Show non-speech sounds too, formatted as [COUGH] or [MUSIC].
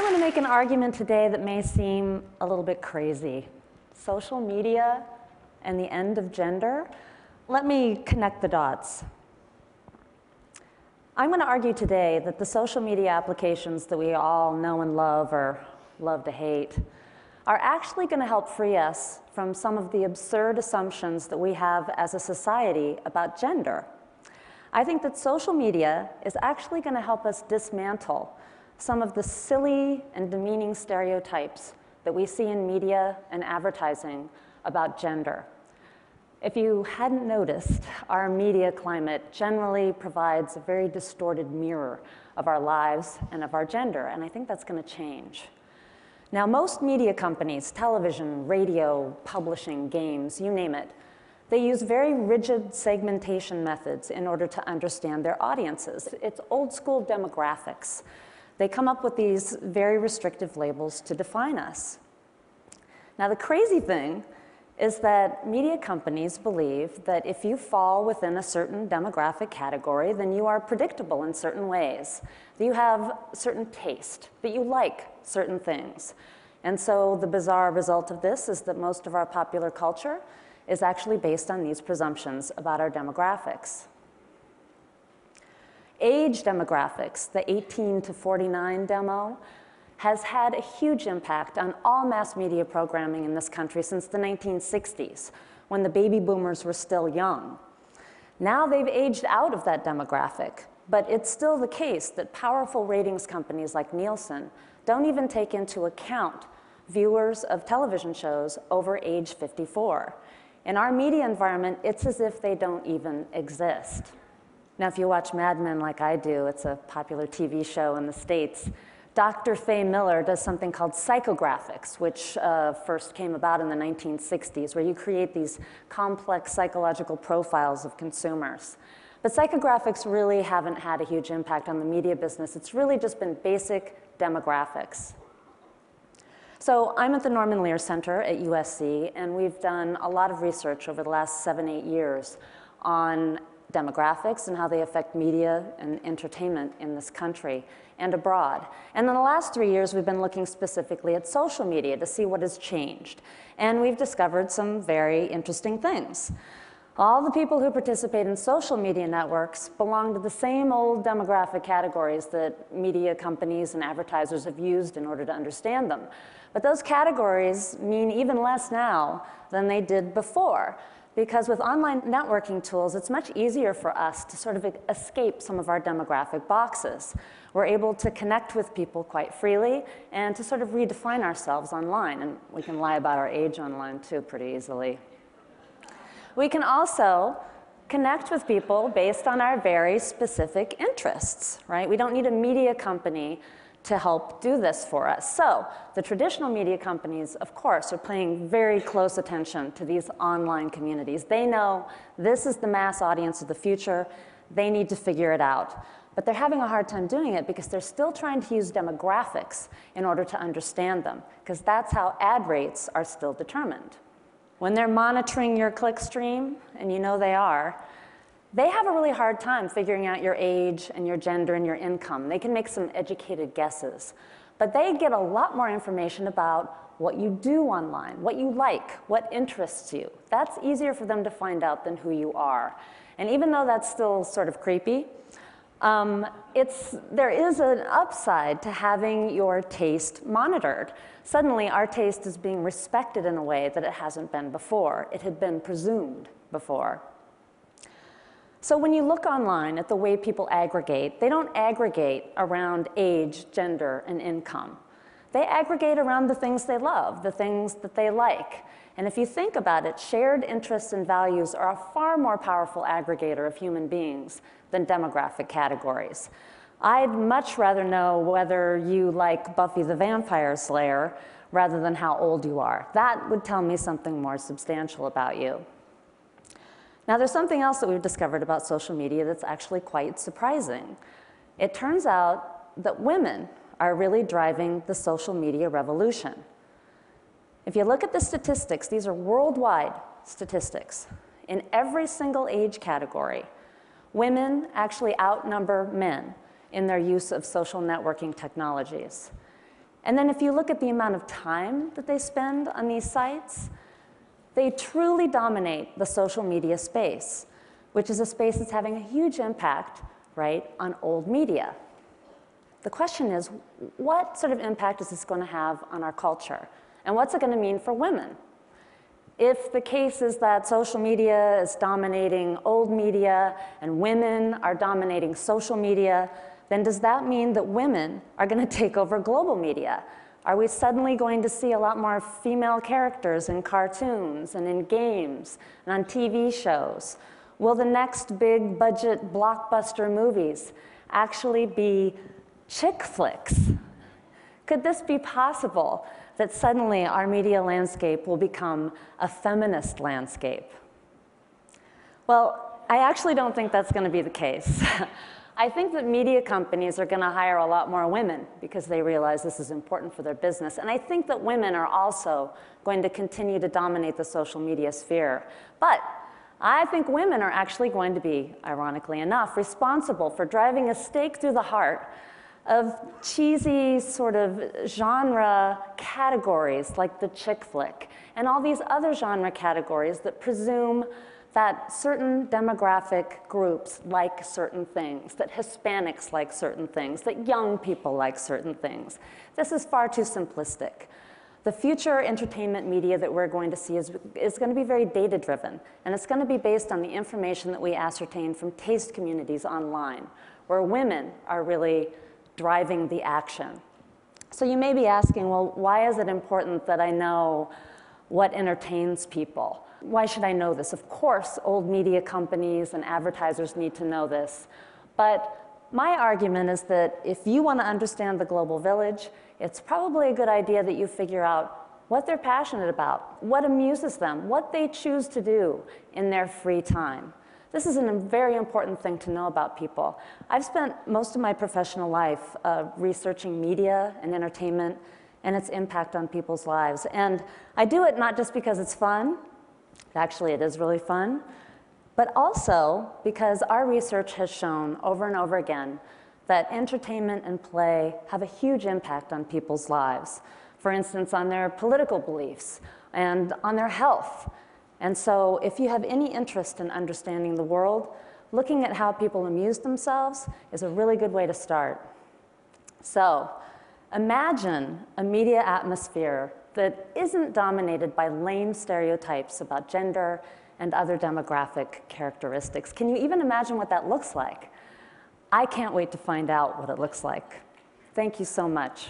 I'm going to make an argument today that may seem a little bit crazy. Social media and the end of gender? Let me connect the dots. I'm going to argue today that the social media applications that we all know and love or love to hate are actually going to help free us from some of the absurd assumptions that we have as a society about gender. I think that social media is actually going to help us dismantle some of the silly and demeaning stereotypes that we see in media and advertising about gender. If you hadn't noticed, our media climate generally provides a very distorted mirror of our lives and of our gender, and I think that's going to change. Now, most media companies, television, radio, publishing, games, you name it, they use very rigid segmentation methods in order to understand their audiences. It's old school demographics. They come up with these very restrictive labels to define us. Now, the crazy thing is that media companies believe that if you fall within a certain demographic category, then you are predictable in certain ways, that you have certain taste, that you like certain things. And so the bizarre result of this is that most of our popular culture is actually based on these presumptions about our demographics. Age demographics, the 18 to 49 demo, has had a huge impact on all mass media programming in this country since the 1960s, when the baby boomers were still young. Now they've aged out of that demographic, but it's still the case that powerful ratings companies like Nielsen don't even take into account viewers of television shows over age 54. In our media environment, it's as if they don't even exist. Now, if you watch Mad Men like I do, it's a popular TV show in the States, Dr. Faye Miller does something called psychographics, which uh, first came about in the 1960s, where you create these complex psychological profiles of consumers. But psychographics really haven't had a huge impact on the media business. It's really just been basic demographics. So I'm at the Norman Lear Center at USC, and we've done a lot of research over the last seven, eight years on demographics and how they affect media and entertainment in this country and abroad. And in the last three years, we've been looking specifically at social media to see what has changed. And we've discovered some very interesting things. All the people who participate in social media networks belong to the same old demographic categories that media companies and advertisers have used in order to understand them. But those categories mean even less now than they did before because with online networking tools, it's much easier for us to sort of escape some of our demographic boxes. We're able to connect with people quite freely and to sort of redefine ourselves online. And we can lie about our age online too pretty easily. We can also connect with people based on our very specific interests, right? We don't need a media company to help do this for us. So the traditional media companies, of course, are paying very close attention to these online communities. They know this is the mass audience of the future. They need to figure it out. But they're having a hard time doing it because they're still trying to use demographics in order to understand them, because that's how ad rates are still determined. When they're monitoring your clickstream, and you know they are, they have a really hard time figuring out your age and your gender and your income. They can make some educated guesses. But they get a lot more information about what you do online, what you like, what interests you. That's easier for them to find out than who you are. And even though that's still sort of creepy, um, it's, there is an upside to having your taste monitored. Suddenly, our taste is being respected in a way that it hasn't been before. It had been presumed before. So when you look online at the way people aggregate, they don't aggregate around age, gender, and income. They aggregate around the things they love, the things that they like. And if you think about it, shared interests and values are a far more powerful aggregator of human beings than demographic categories. I'd much rather know whether you like Buffy the Vampire Slayer rather than how old you are. That would tell me something more substantial about you. Now, there's something else that we've discovered about social media that's actually quite surprising. It turns out that women are really driving the social media revolution. If you look at the statistics, these are worldwide statistics. In every single age category, women actually outnumber men in their use of social networking technologies. And then if you look at the amount of time that they spend on these sites, they truly dominate the social media space, which is a space that's having a huge impact, right, on old media. The question is, what sort of impact is this going to have on our culture? And what's it going to mean for women? If the case is that social media is dominating old media and women are dominating social media, then does that mean that women are going [LAUGHS] to take over global media? Are we suddenly going to see a lot more female characters in cartoons and in games and on TV shows? Will the next big budget blockbuster movies actually be chick flicks? Could this be possible that suddenly our media landscape will become a feminist landscape? Well, I actually don't think that's going to be the case. [LAUGHS] I think that media companies are going to hire a lot more women because they realize this is important for their business. And I think that women are also going to continue to dominate the social media sphere. But I think women are actually going to be, ironically enough, responsible for driving a stake through the heart of cheesy sort of genre categories like the chick flick and all these other genre categories that presume that certain demographic groups like certain things, that Hispanics like certain things, that young people like certain things. This is far too simplistic. The future entertainment media that we're going to see is, is going to be very data driven, and it's going to be based on the information that we ascertain from taste communities online, where women are really driving the action. So you may be asking, well, why is it important that I know what entertains people? Why should I know this? Of course, old media companies and advertisers need to know this. But my argument is that if you want to understand the global village, it's probably a good idea that you figure out what they're passionate about, what amuses them, what they choose to do in their free time. This is a very important thing to know about people. I've spent most of my professional life uh, researching media and entertainment and its impact on people's lives. And I do it not just because it's fun, actually it is really fun, but also because our research has shown over and over again that entertainment and play have a huge impact on people's lives. For instance, on their political beliefs and on their health and so if you have any interest in understanding the world, looking at how people amuse themselves is a really good way to start. So imagine a media atmosphere that isn't dominated by lame stereotypes about gender and other demographic characteristics. Can you even imagine what that looks like? I can't wait to find out what it looks like. Thank you so much.